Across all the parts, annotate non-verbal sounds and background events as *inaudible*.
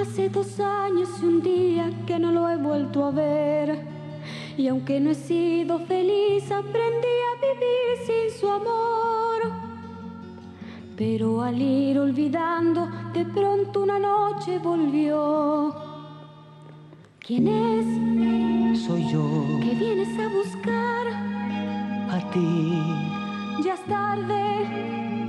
Hace dos años y un día que no lo he vuelto a ver. Y aunque no he sido feliz, aprendí a vivir sin su amor. Pero al ir olvidando, de pronto una noche volvió. ¿Quién es? Soy yo, ¿Qué vienes a buscar? a ti, Ya es tarde.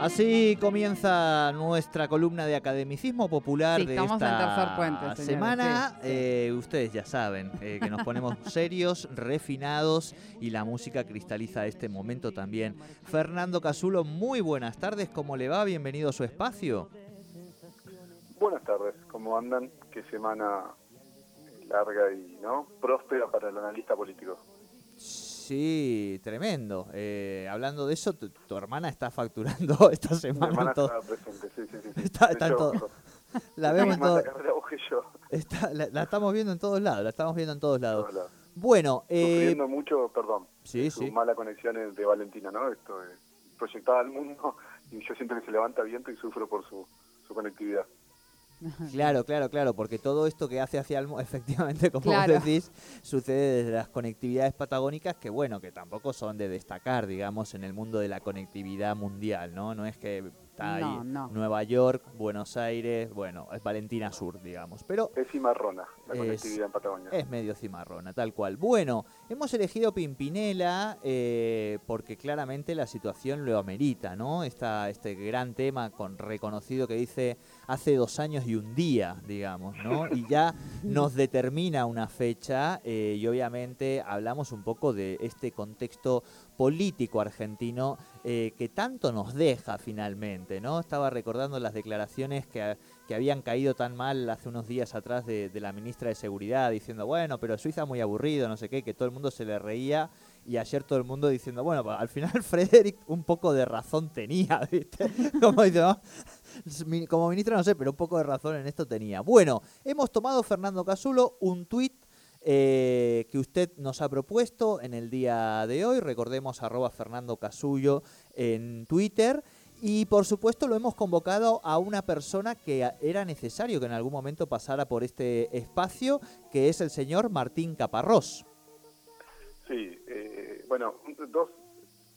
Así comienza nuestra columna de academicismo popular Sí, de estamos en esta tercer puente, semana. sí, sí. Eh, ustedes ya saben eh, que nos ponemos *laughs* serios, refinados y la música cristaliza este momento también. Fernando Casulo, muy buenas tardes, ¿cómo le va? Bienvenido a su espacio. Buenas tardes, ¿cómo andan? Qué semana larga y no próspera para el analista político. Sí, tremendo. Eh, hablando de eso, tu, tu hermana está facturando *laughs* esta Mi semana. hermana todo- estaba presente, sí, sí, sí. sí. Está- De está en hecho, todo- *laughs* La vemos en todo- la está- estamos viendo en todos lados, la estamos viendo en todos lados. Bueno, eh, Sufriendo mucho, perdón, sí, su sí. mala conexión de Valentina, ¿no? Esto de proyectada al mundo *laughs* y yo siento que se levanta viento y sufro por su, su conectividad. *laughs* Claro, claro, claro, porque todo esto que hace hacia el mu- *laughs* efectivamente, como Claro. vos decís, sucede desde las conectividades patagónicas que, bueno, que tampoco son de destacar, digamos, en el mundo de la conectividad mundial, ¿no? No es que está ahí No, no. Nueva York, Buenos Aires, bueno, es Valentina Sur, digamos, pero Es cimarrona la Es- conectividad en Patagonia. es medio cimarrona, tal cual. Bueno, hemos elegido Pimpinela eh, porque claramente la situación lo amerita, ¿no? Esta, este gran tema con reconocido que dice hace dos años y un día, digamos, ¿no? *laughs* Y ya nos determina una fecha eh, y obviamente hablamos un poco de este contexto político argentino eh, que tanto nos deja finalmente, ¿no? Estaba recordando las declaraciones que, que habían caído tan mal hace unos días atrás de, la ministra de Seguridad diciendo, bueno, pero Suiza muy aburrido, no sé qué, que todo el mundo se le reía y ayer todo el mundo diciendo, bueno, pa- al final *laughs* Frederick un poco de razón tenía, *laughs* ¿viste? Como. Mi- Como ministro no sé, pero un poco de razón en esto tenía. Bueno, hemos tomado, Fernando Casulo, un tuit eh, que usted nos ha propuesto en el día de hoy. Recordemos arroba Fernando Casullo en Twitter. Y por supuesto lo hemos convocado a una persona que era necesario que en algún momento pasara por este espacio, que es el señor Martín Caparrós. Sí, eh, bueno, dos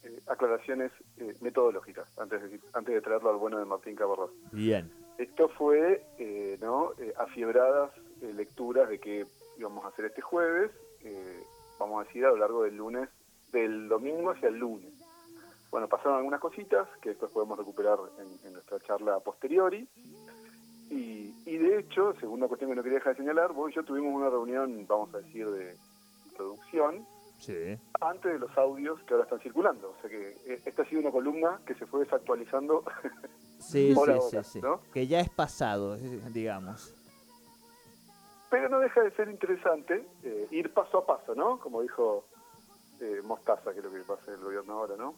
eh, aclaraciones eh, metodológicas antes de, antes de traerlo al bueno de Martín Cabarrós. Bien. Esto fue, ¿no? Afiebradas lecturas de que íbamos a hacer este jueves, eh, vamos a decir a lo largo del lunes, del domingo hacia el lunes. Bueno, pasaron algunas cositas que después podemos recuperar en, en nuestra charla posteriori. Y, y de hecho, segunda cuestión que no quería dejar de señalar, vos y yo tuvimos una reunión, vamos a decir, de producción Sí. antes de los audios que ahora están circulando. O sea que eh, esta ha sido una columna que se fue desactualizando Sí, *laughs* sí, sí, sí. ¿no? Que ya es pasado, eh, digamos. Pero no deja de ser interesante eh, ir paso a paso, ¿no? Como dijo eh, Mostaza, que es lo que pasa en el gobierno ahora, ¿no?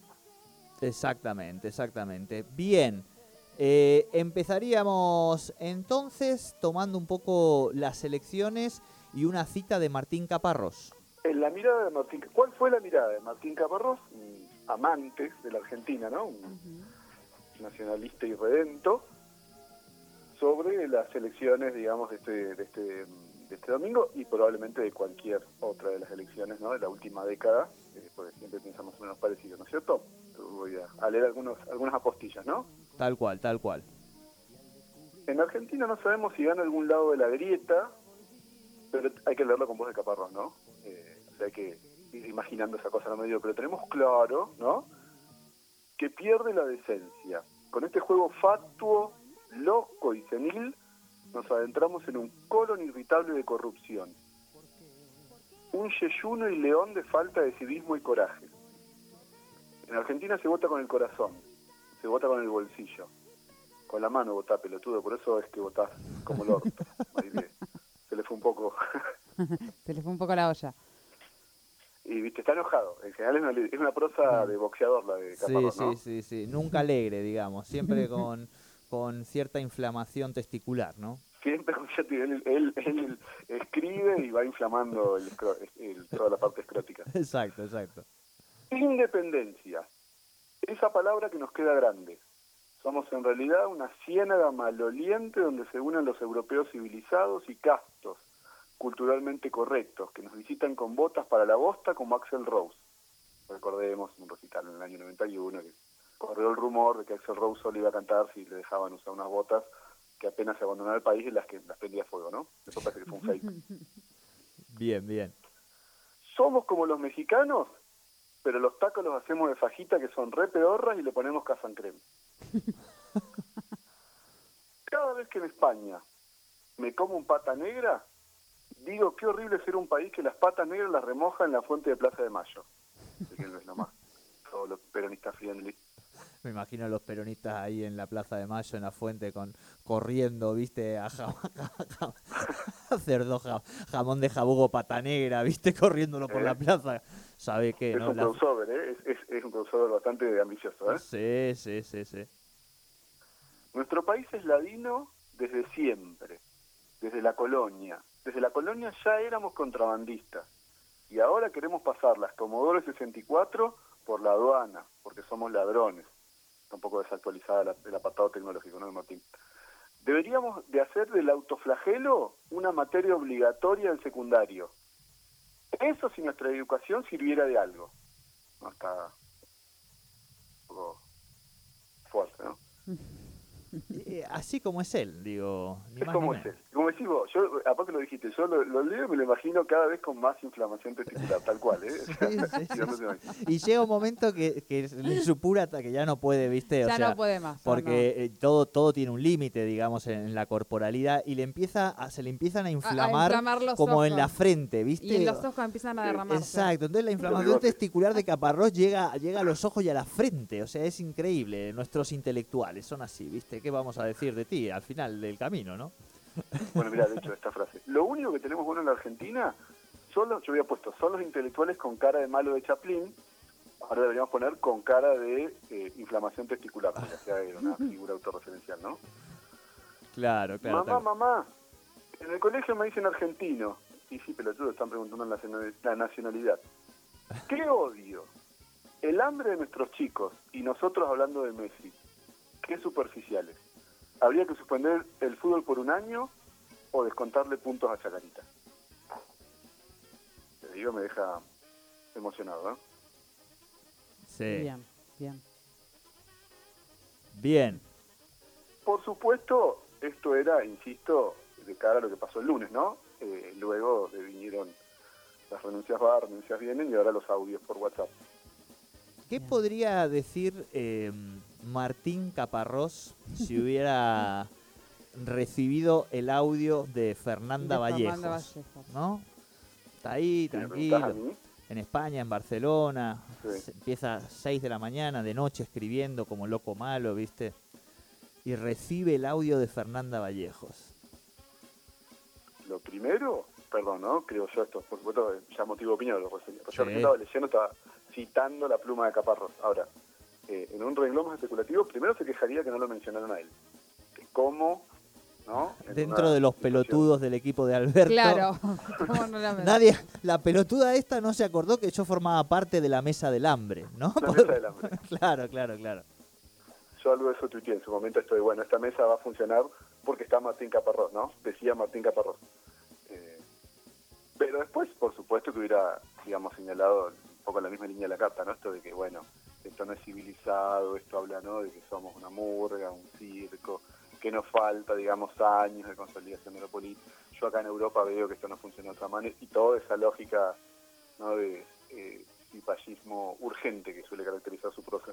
Exactamente, exactamente. Bien, eh, empezaríamos entonces tomando un poco las elecciones y una cita de Martín Caparrós. En la mirada de Martín, ¿cuál fue la mirada de Martín Caparrós? Un amante de la Argentina, ¿no? Un nacionalista y redento sobre las elecciones, digamos, de este, de este, de este domingo y probablemente de cualquier otra de las elecciones, ¿no? De la última década, eh, porque siempre piensan más o menos parecido, ¿no es cierto? Voy a, leer algunos, algunas apostillas, ¿no? Tal cual, tal cual. En Argentina no sabemos si gana algún lado de la grieta, pero hay que leerlo con voz de caparrón, ¿no? Eh, o sea, hay que ir imaginando esa cosa en medio, pero tenemos claro, ¿no? Que pierde la decencia. Con este juego fatuo, loco y senil, nos adentramos en un colon irritable de corrupción. Un yeyuno y león de falta de civismo y coraje. En Argentina se vota con el corazón, se vota con el bolsillo. Con la mano votá, pelotudo, por eso es que votás como el orto. *laughs* Se le fue un poco... *laughs* Se le fue un poco la olla. y viste, está enojado. En general es una, es una prosa de boxeador la de Sí, Caparrós, sí, ¿no? sí, sí. Nunca alegre, digamos. Siempre *laughs* con, con cierta inflamación testicular, ¿no? Siempre con cierto- él, él, él escribe y va inflamando el el- toda la parte escrótica. *laughs* Exacto, exacto. Independencia. Esa palabra que nos queda grande. Somos en realidad una ciénaga maloliente donde se unen los europeos civilizados y castos, culturalmente correctos, que nos visitan con botas para la bosta como Axel Rose. Recordemos un recital en el año 91 que corrió el rumor de que Axel Rose solo iba a cantar si le dejaban usar unas botas que apenas se abandonaba el país y las que las prendía fuego, ¿no? Eso parece que fue un fake. *laughs* Bien, bien. Somos como los mexicanos, pero los tacos los hacemos de fajita que son re pedorras y le ponemos casan crema. *laughs* Cada vez que en España me como un pata negra, digo qué horrible ser un país que las patas negras las remoja en la fuente de Plaza de Mayo. *laughs* Que no es nomás. Todos los peronistas friendly. Me imagino a los peronistas ahí en la Plaza de Mayo, en la fuente, con corriendo, viste, a jam- a jamón de jabugo, pata negra, viste, corriéndolo por Eh. la plaza. ¿Sabe qué? Es no? un La- crossover, ¿eh? Es, es- es un crossover bastante ambicioso, ¿eh? Sí, sí, sí, sí. Nuestro país es ladino desde siempre, desde la colonia. Desde la colonia ya éramos contrabandistas y ahora queremos pasar las Commodore 64 por la aduana, porque somos ladrones. Está un poco desactualizada la- el apartado tecnológico, ¿no, Martín? Deberíamos de hacer del autoflagelo una materia obligatoria del secundario. Eso si nuestra educación sirviera de algo. No está un poco fuerte, ¿no? Eh, así como es él, digo. Ni Es más como ni es él. Decís vos, yo, aparte lo dijiste, yo lo, lo leo y me lo imagino cada vez con más inflamación testicular, tal cual, ¿eh? *laughs* Sí, sí, *laughs* sí. Y llega un momento que, que le supura hasta que ya no puede, ¿viste? O ya sea, no puede más. porque eh, todo todo tiene un límite, digamos, en, la corporalidad y le empieza a- se le empiezan a inflamar, como en la frente. ¿viste? Y en los ojos empiezan a derramarse. Exacto, entonces la inflamación testicular de Caparrós llega, llega a los ojos y a la frente, o sea, es increíble. Nuestros intelectuales son así, ¿viste? ¿Qué vamos a decir de ti al final del camino, no? Bueno, mira, de hecho, esta frase. Lo único que tenemos bueno en la Argentina son los, yo había puesto, son los intelectuales con cara de malo de Chaplin, ahora deberíamos poner con cara de eh, inflamación testicular, porque ya era una figura autorreferencial, ¿no? Claro, claro. mamá, mamá, en el colegio me dicen argentino. Y sí, pelotudo, están preguntando la nacionalidad. ¿Qué odio? El hambre de nuestros chicos y nosotros hablando de Messi. Qué superficiales. ¿Habría que suspender el fútbol por un año o descontarle puntos a Chacarita? Te digo, me deja emocionado, ¿eh? Sí. Bien, bien. Bien. Por supuesto, esto era, insisto, de cara a lo que pasó el lunes, ¿no? Eh, luego vinieron las renuncias va, renuncias vienen y ahora los audios por WhatsApp. ¿Qué podría decir eh, Martín Caparrós si hubiera recibido el audio de Fernanda De Vallejos? Fernanda Vallejos. ¿No? Está ahí, tranquilo. En España, en Barcelona. Sí. se- Empieza a 6 de la mañana, de noche, escribiendo como loco malo, ¿viste? Y recibe el audio de Fernanda Vallejos. lo primero, perdón, ¿no? Creo yo esto, por supuesto, ya motivo de opinión, lo reseñé. Pero yo Sí. recién estaba leyendo, estaba citando la pluma de Caparrós. Ahora, eh, en un renglón más especulativo, primero se quejaría que no lo mencionaron a él. Que cómo, ¿no? En Dentro de los situación- pelotudos del equipo de Alberto. Claro. *laughs* ¿Cómo no la Nadie, la pelotuda esta no se acordó que yo formaba parte de la mesa del hambre, ¿no? La mesa del hambre. *laughs* claro, claro, claro. Yo algo de eso tuiteé en su momento, estoy bueno, esta mesa va a funcionar porque está Martín Caparrós, ¿no? Decía Martín Caparrós. Eh, pero después, por supuesto, que hubiera, digamos, señalado poco la misma línea de la carta, ¿no? Esto de que, bueno, esto no es civilizado, esto habla, ¿no? De que somos una murga, un circo, que nos falta, digamos, años de consolidación de lo político. Yo acá en Europa veo que esto no funciona de otra manera y toda esa lógica, ¿no? De eh, cipallismo urgente que suele caracterizar su prosa.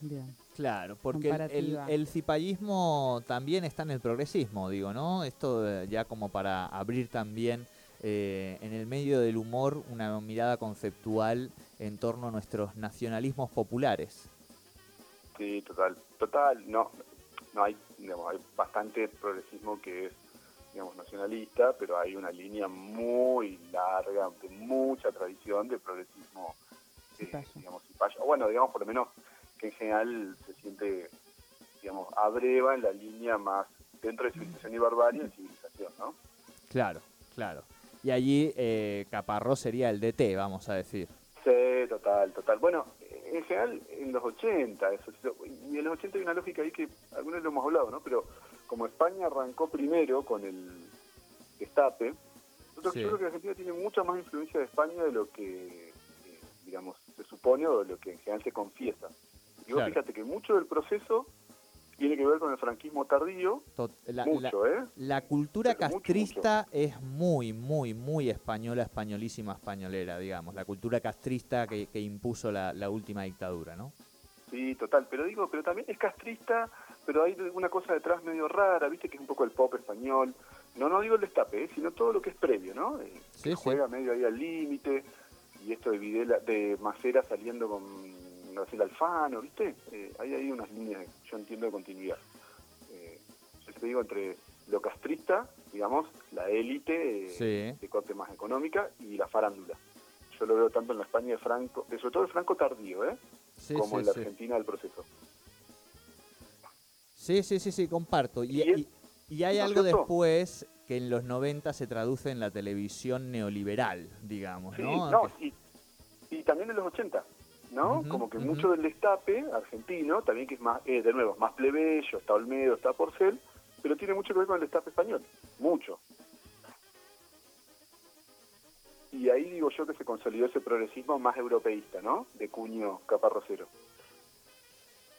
Bien. Claro, porque el, el cipallismo también está en el progresismo, digo, ¿no? Esto eh, ya como para abrir también eh, en el medio del humor una mirada conceptual en torno a nuestros nacionalismos populares. Sí, total, total, no, no hay, digamos, hay bastante progresismo que es, digamos, nacionalista, pero hay una línea muy larga, de mucha tradición de progresismo, eh, digamos. O Bueno, digamos, por lo menos que en general se siente, digamos, abreva en la línea más dentro de civilización y barbarie en civilización, ¿no? Claro, claro. Y allí eh, Caparrós sería el DT, vamos a decir. Sí, total, total. Bueno, en general en los 80, eso, y en los 80 hay una lógica ahí que algunos lo hemos hablado, ¿no? Pero como España arrancó primero con el destape, nosotros Sí. yo creo que Argentina tiene mucha más influencia de España de lo que, eh, digamos, se supone o de lo que en general se confiesa. Y vos Claro. fíjate que mucho del proceso tiene que ver con el franquismo tardío, Tot- la, la- mucho, ¿eh? la cultura Pero mucho, castrista es muy, muy, muy española, españolísima, españolera, digamos. La cultura castrista que, que impuso la, la última dictadura, ¿no? Sí, total, pero digo, pero también es castrista, pero hay una cosa detrás medio rara, viste que es un poco el pop español. No, no digo el destape, ¿eh? sino todo lo que es previo, ¿no? Eh, sí. juega medio ahí al límite, y esto de Videla, de Macera saliendo con Graciela Alfano, ¿viste? Eh, hay ahí unas líneas, yo entiendo, de continuidad. Eh, yo te digo, entre lo castrista, digamos, la élite eh, Sí. de corte más económica, y la farándula. Yo lo veo tanto en la España de Franco, sobre todo el Franco tardío, ¿eh? Sí, como sí, en la. Argentina del proceso. Sí, sí, sí, sí, comparto. Y, Y y- hay ¿no algo cierto? después que en los 90 se traduce en la televisión neoliberal, digamos, Sí, ¿no? no, y, y también en los 80, ¿no? Como que mucho del destape argentino, también que es más, eh, de nuevo, más plebeyo, está Olmedo, está Porcel, pero tiene mucho que ver con el destape español, mucho. Y ahí digo yo que se consolidó ese progresismo más europeísta, ¿no? De cuño caparrocero.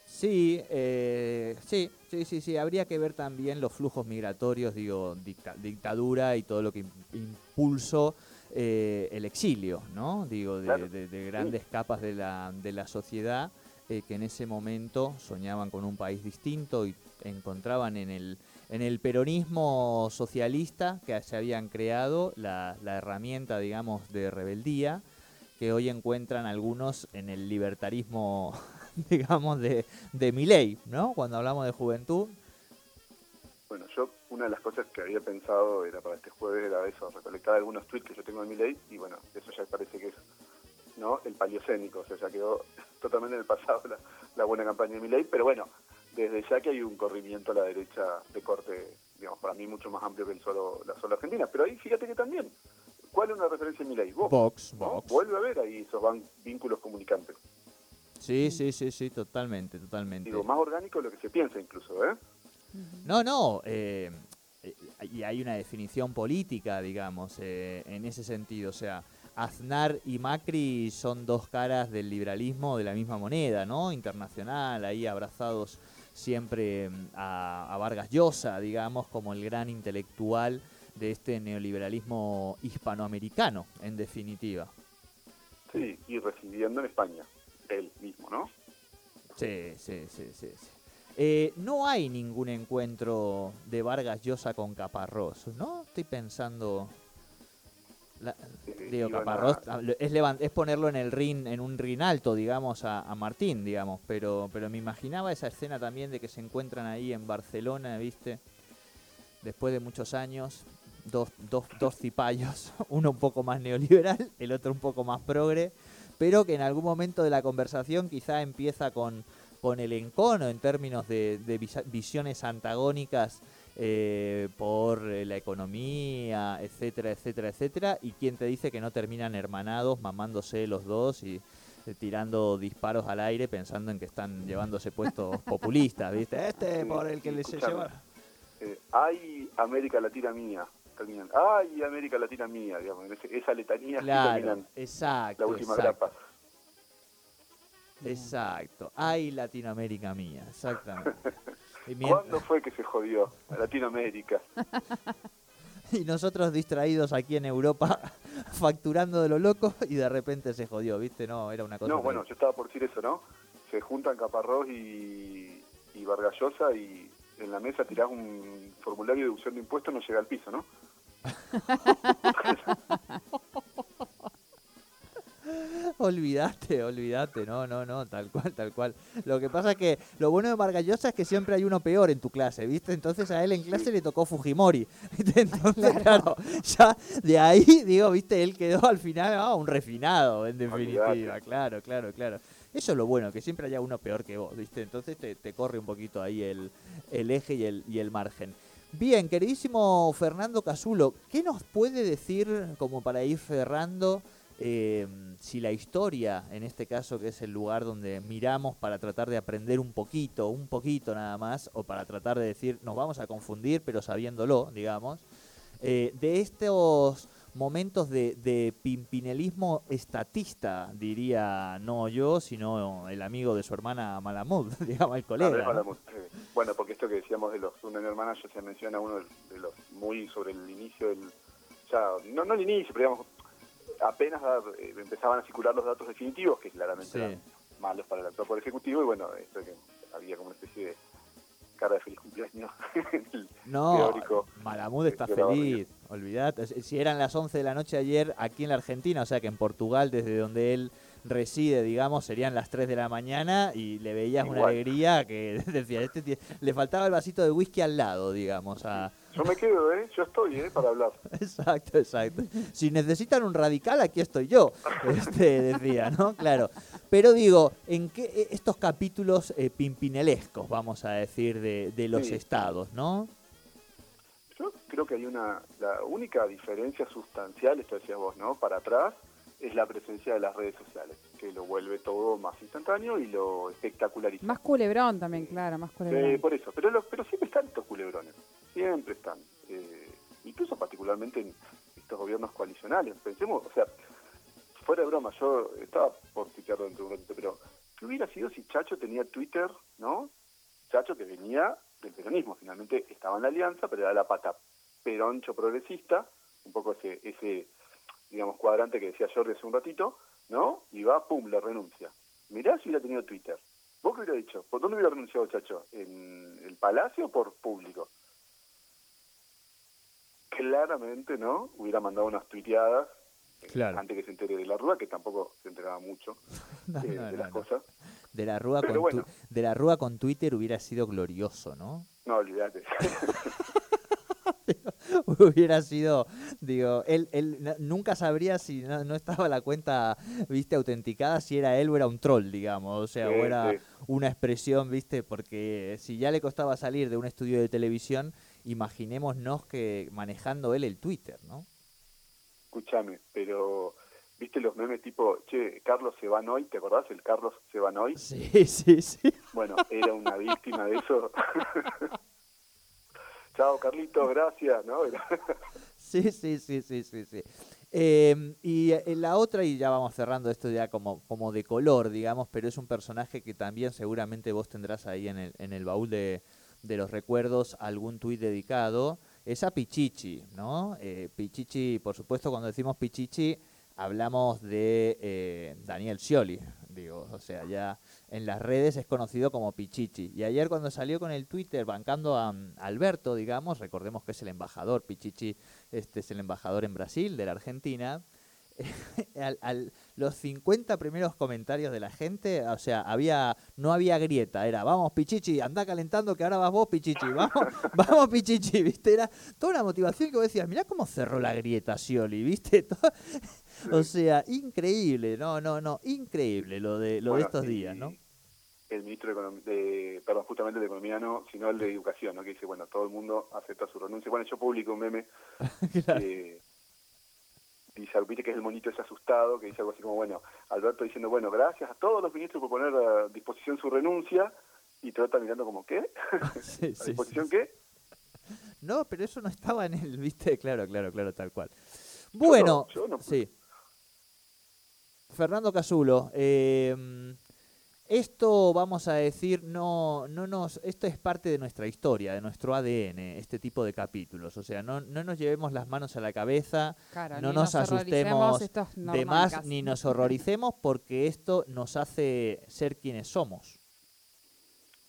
Sí, eh, sí, sí, sí, sí. Habría que ver también los flujos migratorios, digo, dicta- dictadura y todo lo que im- impulsó eh, el exilio, ¿no? Digo, de, Claro, de- de grandes capas de la, de la sociedad eh, que en ese momento soñaban con un país distinto y encontraban en el, en el peronismo socialista que se habían creado la, la herramienta, digamos, de rebeldía que hoy encuentran algunos en el libertarismo, *laughs* digamos, de, de Milei, ¿no? Cuando hablamos de juventud. Bueno, yo una de las cosas que había pensado era para este jueves era eso, recolectar algunos tweets que yo tengo en mi ley y bueno, eso ya parece que es no el paleocénico, o sea, ya quedó *laughs* totalmente en el pasado la, la buena campaña de mi ley, pero bueno, desde ya que hay un corrimiento a la derecha de corte, digamos, para mí mucho más amplio que el solo, la sola Argentina, pero ahí fíjate que también, ¿cuál es una referencia en mi ley? Vos, Vox, ¿no? Vox. Vuelve a ver ahí esos van- vínculos comunicantes. Sí, sí, sí, sí, totalmente, totalmente. Digo, más orgánico de lo que se piensa incluso, ¿eh? No, no, eh, y hay una definición política, digamos, eh, en ese sentido. O sea, Aznar y Macri son dos caras del liberalismo de la misma moneda, ¿no? Internacional, ahí abrazados siempre mm, a, a Vargas Llosa, digamos, como el gran intelectual de este neoliberalismo hispanoamericano, en definitiva. Sí, y residiendo en España, él mismo, ¿no? Sí, sí, sí, sí. sí. Eh, no hay ningún encuentro de Vargas Llosa con Caparrós, ¿no? Estoy pensando... la- digo, Caparrós es ponerlo en el ring, en un ring alto, digamos, a, a Martín, digamos, pero, pero me imaginaba esa escena también de que se encuentran ahí en Barcelona, ¿viste? Después de muchos años, dos, dos, dos cipayos, *laughs* uno un poco más neoliberal, el otro un poco más progre, pero que en algún momento de la conversación quizá empieza con, con el encono en términos de, visiones antagónicas eh, por la economía, etcétera, etcétera, etcétera, y quien te dice que no terminan hermanados, mamándose los dos y eh, tirando disparos al aire pensando en que están llevándose puestos *laughs* populistas, ¿viste? Este por el que les se lleva. Eh, hay América Latina mía, terminan, ay, América Latina mía, digamos, esa letanía Claro, terminan exacto, la última exacto, grapa. Exacto. Ay, Latinoamérica mía, exactamente. *laughs* Y, ¿Cuándo fue que se jodió Latinoamérica? *laughs* y nosotros distraídos aquí en Europa, *laughs* facturando de lo loco, y de repente se jodió, ¿viste? No, era una cosa. No, bueno, yo estaba por decir eso, ¿no? Se juntan Caparrós y, y Vargallosa y en la mesa tirás un formulario de deducción de impuestos, no llega al piso, ¿no? *laughs* Olvídate, olvídate, no, no, no, tal cual, tal cual. Lo que pasa es que lo bueno de Vargallosa es que siempre hay uno peor en tu clase, ¿viste? Entonces a él en clase le tocó Fujimori. *laughs* Entonces, claro. ya de ahí, digo, ¿viste? Él quedó al final ah, un refinado, en definitiva. Claro, claro, claro. Eso es lo bueno, que siempre haya uno peor que vos, ¿viste? Entonces te, te corre un poquito ahí el, el eje y el, y el margen. Bien, queridísimo Fernando Casulo, ¿qué nos puede decir, como para ir cerrando, eh, si la historia, en este caso que es el lugar donde miramos para tratar de aprender un poquito, un poquito nada más, o para tratar de decir, nos vamos a confundir, pero sabiéndolo, digamos, eh, de estos momentos de, de pimpinelismo estatista, diría no yo, sino el amigo de su hermana Malamud, *laughs* digamos, el colega. Malamud, sí. Bueno, porque esto que decíamos de los Sunday Managers se menciona uno de los muy sobre el inicio del. Ya, no, no el inicio, pero digamos, apenas eh, empezaban a circular los datos definitivos, que claramente Sí. eran malos para el actual Poder Ejecutivo, y bueno, esto que había como una especie de cara de feliz cumpleaños. *laughs* No, teórico. Malamud está feliz, olvidate. Es- Si eran las 11 de la noche ayer aquí en la Argentina, o sea que en Portugal, desde donde él reside, digamos, serían las 3 de la mañana y le veías una alegría que *laughs* decía, este le faltaba el vasito de whisky al lado, digamos. A... Yo me quedo, ¿eh? Yo estoy, ¿eh? Para hablar. *laughs* Exacto, exacto. Si necesitan un radical, aquí estoy yo, *laughs* este, decía, ¿no? Claro. Pero digo, ¿en qué eh, estos capítulos eh, pimpinelescos, vamos a decir, de, de los Sí. estados, ¿no? Yo creo que hay una, la única diferencia sustancial, esto decías vos, ¿no? Para atrás, es la presencia de las redes sociales, que lo vuelve todo más instantáneo y lo espectaculariza. Más culebrón también, claro, más culebrón. Eh, por eso, pero, lo- pero siempre están estos culebrones, siempre están. Eh, incluso particularmente en estos gobiernos coalicionales. Pensemos, o sea, fuera de broma, yo estaba por tuitearlo dentro de un ratito, pero ¿qué hubiera sido si Chacho tenía Twitter, no? Chacho que venía del peronismo, finalmente estaba en la alianza, pero era la pata peroncho progresista, un poco ese, ese digamos, cuadrante que decía Jordi hace un ratito, ¿no? Y va, pum, le renuncia. Mirá si hubiera tenido Twitter. ¿Vos qué hubiera dicho? ¿Por dónde hubiera renunciado Chacho? ¿En el Palacio o por público? Claramente, ¿no? Hubiera mandado unas tuiteadas Claro. antes que se entere de la Rúa, que tampoco se enteraba mucho No, *laughs* eh, no, de no, las cosas. De la Rúa Pero con bueno. tu- de la Rúa con Twitter hubiera sido glorioso, ¿no? No, olvídate. *laughs* hubiera sido, digo, él, él nunca sabría si no, no estaba la cuenta, viste, autenticada, si era él o era un troll, digamos, o sea, Sí, o era sí. una expresión, viste, porque si ya le costaba salir de un estudio de televisión, imaginémonos que manejando él el Twitter, ¿no? Escúchame, pero ¿viste los memes tipo, che, Carlos se van hoy? ¿Te acordás? El Carlos se van hoy. Sí, *laughs* sí, sí. Bueno, era una víctima de eso. *laughs* Chao, Carlitos, gracias, ¿no? *laughs* Sí, sí, sí, sí, sí, sí. Eh, y la otra, y ya vamos cerrando esto ya como, como de color, digamos, pero es un personaje que también seguramente vos tendrás ahí en el, en el baúl de, de los recuerdos algún tuit dedicado, es a Pichichi, ¿no? Eh, Pichichi, por supuesto, cuando decimos Pichichi, hablamos de eh, Daniel Scioli, digo, o sea, ya en las redes es conocido como Pichichi. Y ayer cuando salió con el Twitter bancando a mm, Alberto, digamos, recordemos que es el embajador, Pichichi este es el embajador en Brasil, de la Argentina, *laughs* al, los 50 primeros comentarios de la gente, o sea, había no había grieta, era, vamos Pichichi, anda calentando que ahora vas vos Pichichi, vamos, *laughs* vamos Pichichi, ¿viste? Era toda una motivación que vos decías, mirá cómo cerró la grieta Scioli, ¿viste? *laughs* Todo- o sea, increíble, no, no, no, increíble lo de, lo de estos y días, ¿no? El ministro de, de perdón, justamente de Economía no, sino el de Educación, ¿no? Que dice, bueno, todo el mundo acepta su renuncia. Bueno, yo publico un meme *laughs* Claro. que dice, viste que es el monito ese asustado, que dice algo así como, bueno, Alberto diciendo, bueno, gracias a todos los ministros por poner a disposición su renuncia, y Trota mirando como, ¿qué? *laughs* Sí, ¿A disposición sí. qué? no, pero eso no estaba en el, viste, claro, claro, claro, tal cual. Bueno, yo no- sí. Fernando Casulo, eh, esto vamos a decir, no, no nos, esto es parte de nuestra historia, de nuestro ADN, este tipo de capítulos. O sea, no, no nos llevemos las manos a la cabeza, Claro, no nos horroricemos, asustemos de más casi. ni nos horroricemos porque esto nos hace ser quienes somos.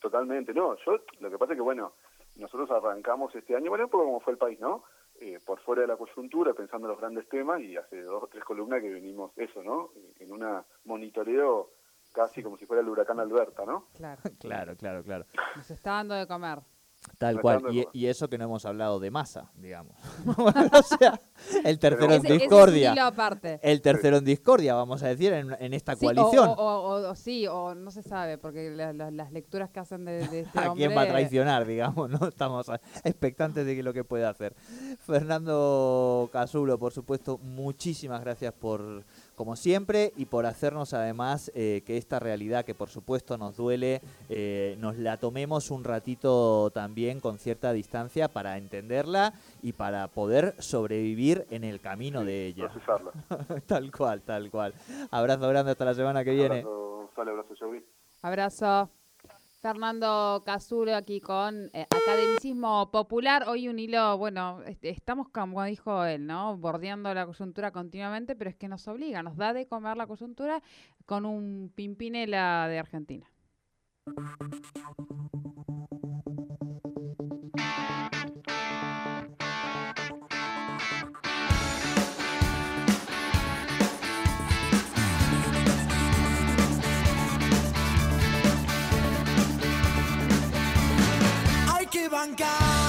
Totalmente, no, yo lo que pasa es que, bueno, nosotros arrancamos este año, bueno, un poco como fue el país, ¿no? Eh, por fuera de la coyuntura, pensando en los grandes temas, y hace dos o tres columnas que venimos eso, ¿no? En una monitoreo casi como si fuera el huracán Alberta, ¿no? Claro, *laughs* Claro, claro, claro. nos está dando de comer. Tal cual. Y, eso que no hemos hablado de masa, digamos. *laughs* o sea, el tercero en Ese- ese discordia. aparte. El tercero en discordia, vamos a decir, en, en esta Sí, coalición. O, o- o- sí, o no se sabe, porque la- la- las lecturas que hacen de, de este *laughs* ¿A hombre... quién va a traicionar, digamos? ¿no? Estamos expectantes de que lo que puede hacer. Fernando Casulo, por supuesto, muchísimas gracias por, como siempre, y por hacernos además eh, que esta realidad que por supuesto nos duele, eh, nos la tomemos un ratito también con cierta distancia para entenderla y para poder sobrevivir en el camino de ella. Procesarla. *laughs* tal cual, tal cual. Abrazo grande hasta la semana que viene. Abrazo, Sale, abrazo, Joey. Abrazo. Fernando Casulo aquí con eh, Academicismo Popular. Hoy un hilo, bueno, este, estamos como dijo él, ¿no? Bordeando la coyuntura continuamente, pero es que nos obliga, nos da de comer la coyuntura con un Pimpinela de Argentina. Que bancar,